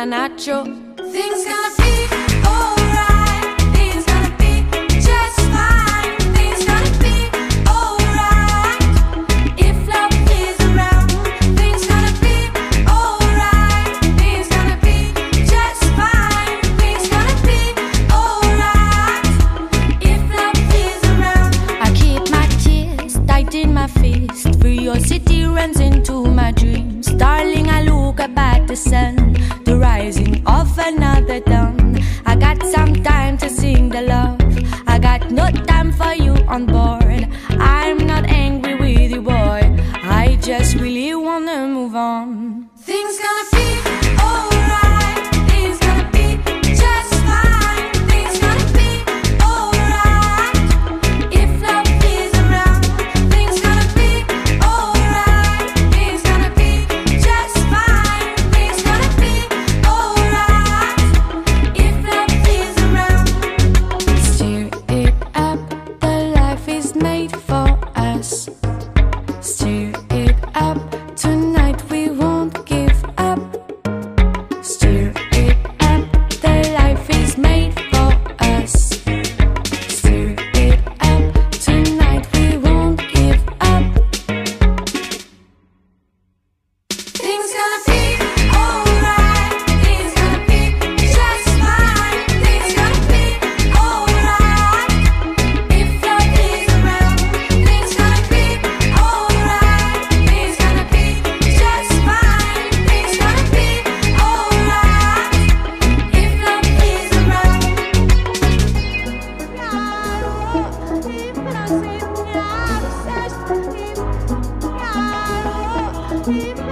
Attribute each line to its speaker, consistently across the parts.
Speaker 1: tan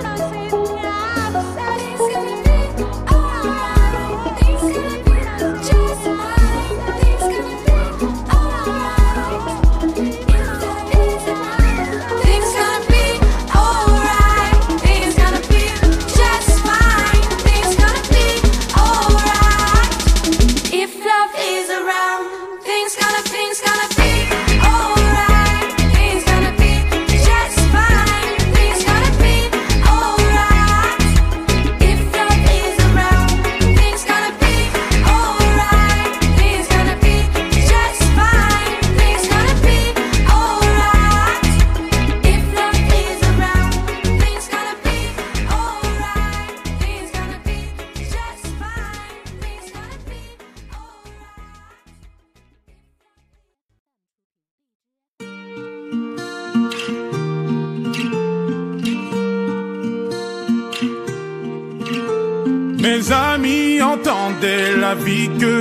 Speaker 1: I
Speaker 2: say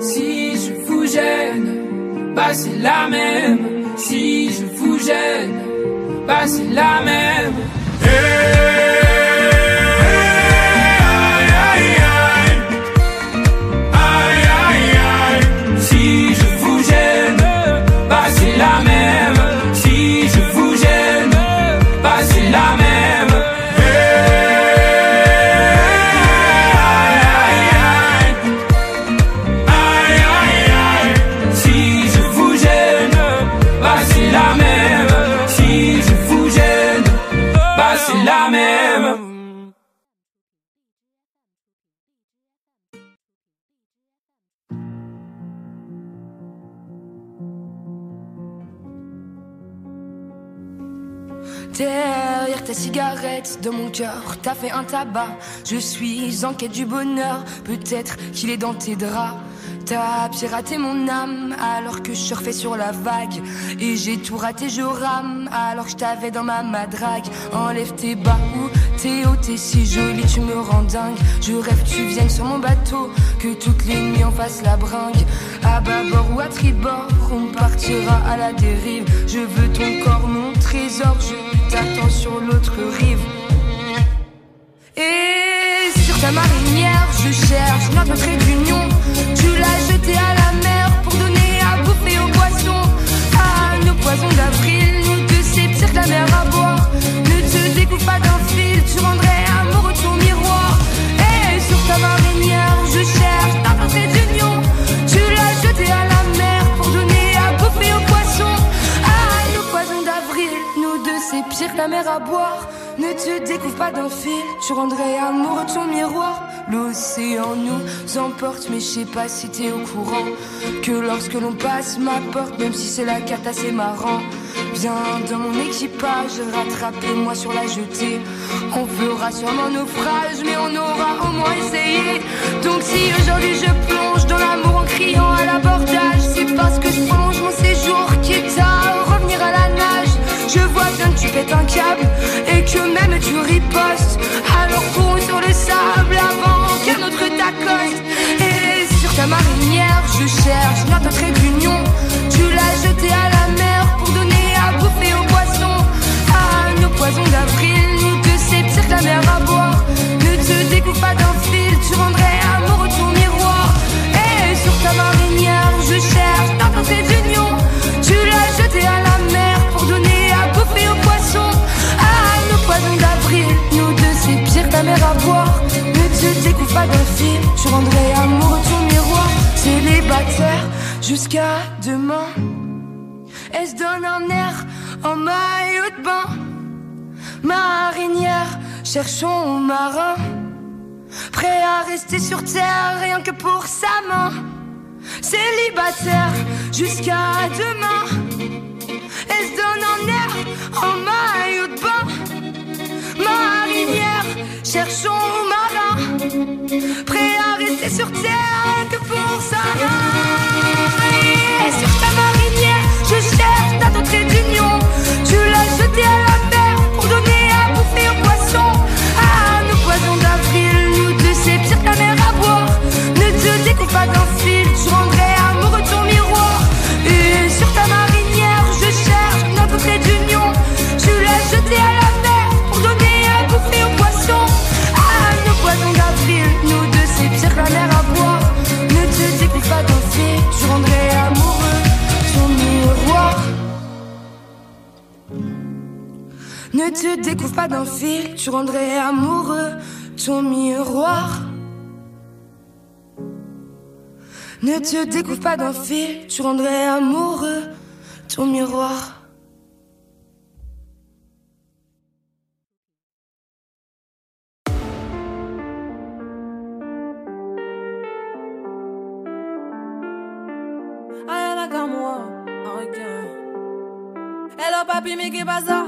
Speaker 1: Si je vous gêne, bah la même. Si je vous gêne, bah la même.
Speaker 3: Cigarette, dans mon cœur, t'as fait un tabac. Je suis en quête du bonheur, peut-être qu'il est dans tes draps. T'as piraté mon âme alors que je surfais sur la vague. Et j'ai tout raté, je rame alors que je t'avais dans ma madrague. Enlève tes bas ou tes hauts, t'es si jolie, tu me rends dingue. Je rêve que tu viennes sur mon bateau, que toutes les nuits on fasse la bringue. À bâbord ou à tribord, on partira à la dérive. Je veux ton corps, mon trésor, t'attends sur l'autre rive. Et sur ta marinière, je cherche notre trait d'union. Tu l'as c'est la mer à boire. Ne te découvre pas d'un fil, tu rendrais amoureux ton miroir. L'océan nous emporte, mais je sais pas si t'es au courant. Que lorsque l'on passe ma porte, même si c'est la carte assez marrant. Viens dans mon équipage, rattrapez-moi sur la jetée. On fera sûrement naufrage, mais on aura au moins essayé. Donc si aujourd'hui je plonge dans l'amour en criant à l'abordage, c'est parce que je prolonge mon séjour, à la nage. Je vois bien que tu pètes un câble et que même tu ripostes. Alors cours sur le sable avant qu'un autre t'accoste. Et sur ta marinière, je cherche notre trait d'union. Tu l'as jeté à la mer découvre pas d'un fil, tu rendrais amoureux ton miroir. Célibataire jusqu'à demain. Elle se donne un air en maillot de bain. Marinière, cherchons marin. Prêt à rester sur terre rien que pour sa main. Célibataire jusqu'à demain. Elle se donne en air en maillot de bain. Marinière, cherchons marin. Prêt à rester sur terre que pour main. Et sur ta marinière, je cherche ta trait d'union. Tu l'as jeté à la mer pour donner à bouffer aux poissons. À nos poisons d'avril, nous deux c'est pire que la mer à boire. Ne te découpe pas d'un fil, tu rendrais te découvre pas d'un fil, tu rendrais amoureux ton miroir. Ne te découvre pas d'un fil, tu rendrais amoureux ton miroir.
Speaker 4: Ok. Hello papi, qu'est bazar?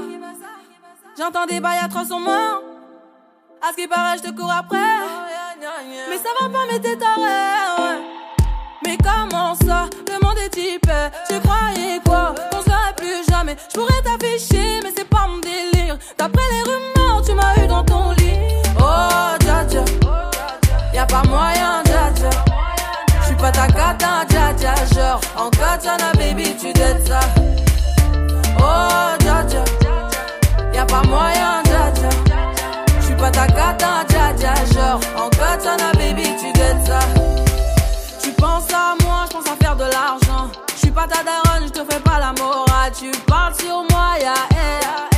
Speaker 4: J'entends des bails à 300 morts. À ce qui paraît, je te cours après. Mais ça va pas, mais t'es taré. Mais comment ça Le monde est type. Tu croyais quoi? Qu'on serait plus jamais. Je pourrais t'afficher, mais c'est pas mon délire. D'après les rumeurs, tu m'as eu dans ton lit. Oh, dja dja. Y'a pas moyen, dja dja. J'suis pas ta cata, dja dja. Genre, en J'suis pas ta cata, dja dja. Genre, en katana, baby, tu dettes ça. Tu penses à moi, je pense à faire de l'argent. Je suis pas ta daronne, je te fais pas la morale. Tu parles sur moi, y'a air.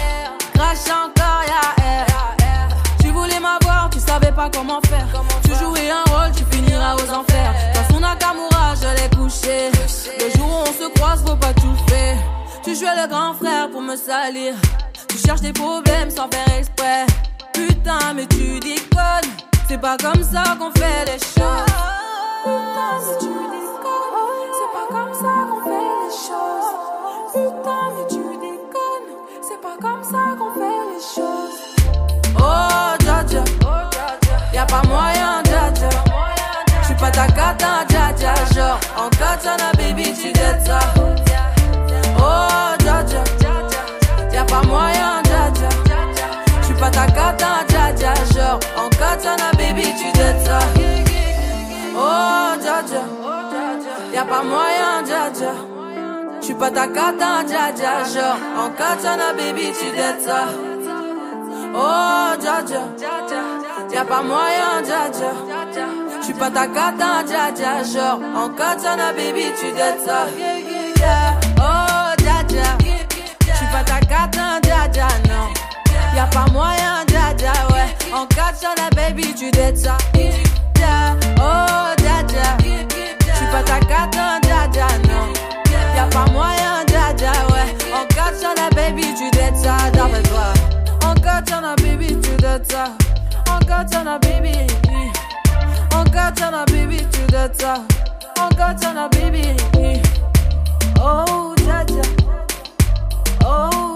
Speaker 4: Crache encore, y'a air. Tu voulais m'avoir, tu savais pas comment faire. Tu jouais un rôle, tu finiras aux enfers. Dans son Nakamura, je l'ai couché. Le jour où on se croise, faut pas tout faire. Tu jouais le grand frère pour me salir. Tu cherches des problèmes sans faire exprès. Putain, mais tu déconnes. C'est pas comme ça qu'on fait les choses. Putain, si tu déconnes, c'est pas comme ça qu'on fait les choses. Putain, mais tu déconnes, c'est pas comme ça qu'on fait les choses. Oh, dja dja, y'a pas moyen, dja dja. J'suis pas ta cata, dja dja. Genre, en katana, baby, tu dettes ça. Oh, dja dja, y'a pas moyen, dja dja. Dja. Genre, en katana, baby, tu dettes ça. Oh, dja dja. Y'a pas moyen, dja dja. J'suis pas ta cata, dja dja. Genre, en katana, baby, tu dettes ça. Oh, dja dja. Y'a pas moyen, dja dja. J'suis pas ta cata, dja dja. Genre, en katana, baby, tu dettes ça. Oh, dja dja. J'suis pas ta cata, dja dja, non. Y'a pas moyen, dja, ouais. En katana, baby, tu dettes ça. Oh, dja dja. J'suis pas ta cata, dja dja, non. Y'a pas moyen, dja dja, ouais. En katana, baby, tu dettes ça, d'après toi. En katana, baby, tu dettes ça. En katana, baby. En katana, baby, tu dettes ça. En katana, baby. Oh, dja dja. Oh,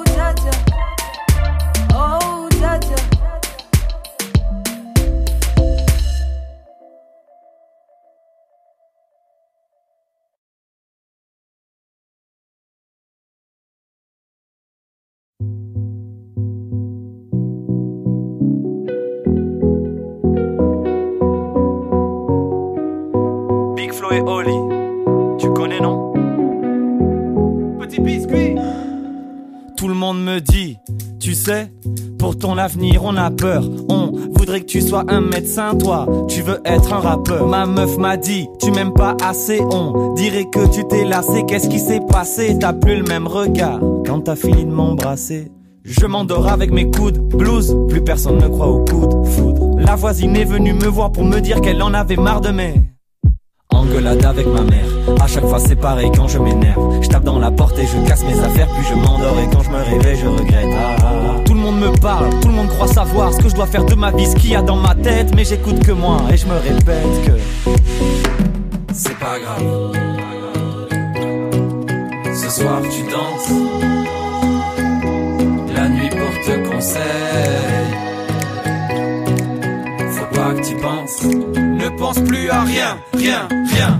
Speaker 5: on a peur. On voudrait que tu sois un médecin, toi, tu veux être un rappeur. Ma meuf m'a dit, tu m'aimes pas assez, on dirait que tu t'es lassé. Qu'est-ce qui s'est passé? T'as plus le même regard quand t'as fini de m'embrasser. Je m'endors avec mes coudes, blues, plus personne ne croit au coude, foudre. La voisine est venue me voir pour me dire qu'elle en avait marre de mes Engueulade avec ma mère, à chaque fois c'est pareil quand je m'énerve. Je tape dans la porte et je casse mes affaires, puis je m'endors et quand je me réveille je regrette. Ah, ah, ah. Monde me parle, tout le monde croit savoir ce que je dois faire de ma vie, ce qu'il y a dans ma tête, mais j'écoute que moi et je me répète que c'est pas grave. Ce soir tu danses, la nuit pour te conseille. Faut pas que tu penses, ne pense plus à rien, rien, rien,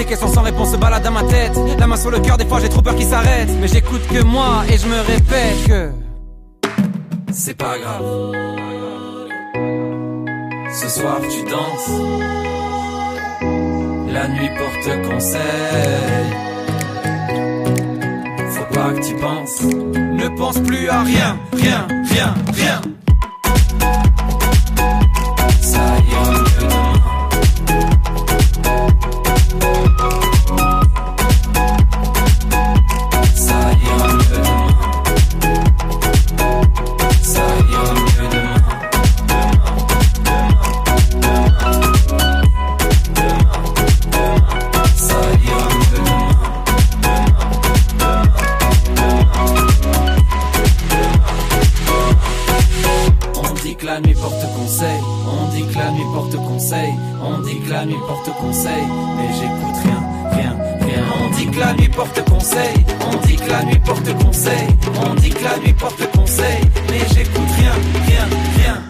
Speaker 1: Des questions sans réponse se baladent dans ma tête. La main sur le cœur, des fois j'ai trop peur qu'il s'arrête. Mais j'écoute que moi et je me répète que.
Speaker 5: C'est pas grave. Ce soir tu danses. La nuit porte conseil faut pas que tu penses. Ne pense plus à rien, rien, rien, rien. On déclame et porte conseil, on déclame et porte conseil, mais j'écoute rien, rien, rien. On déclame et porte conseil, on déclame et porte conseil, on déclame et porte conseil, mais j'écoute rien, rien, rien.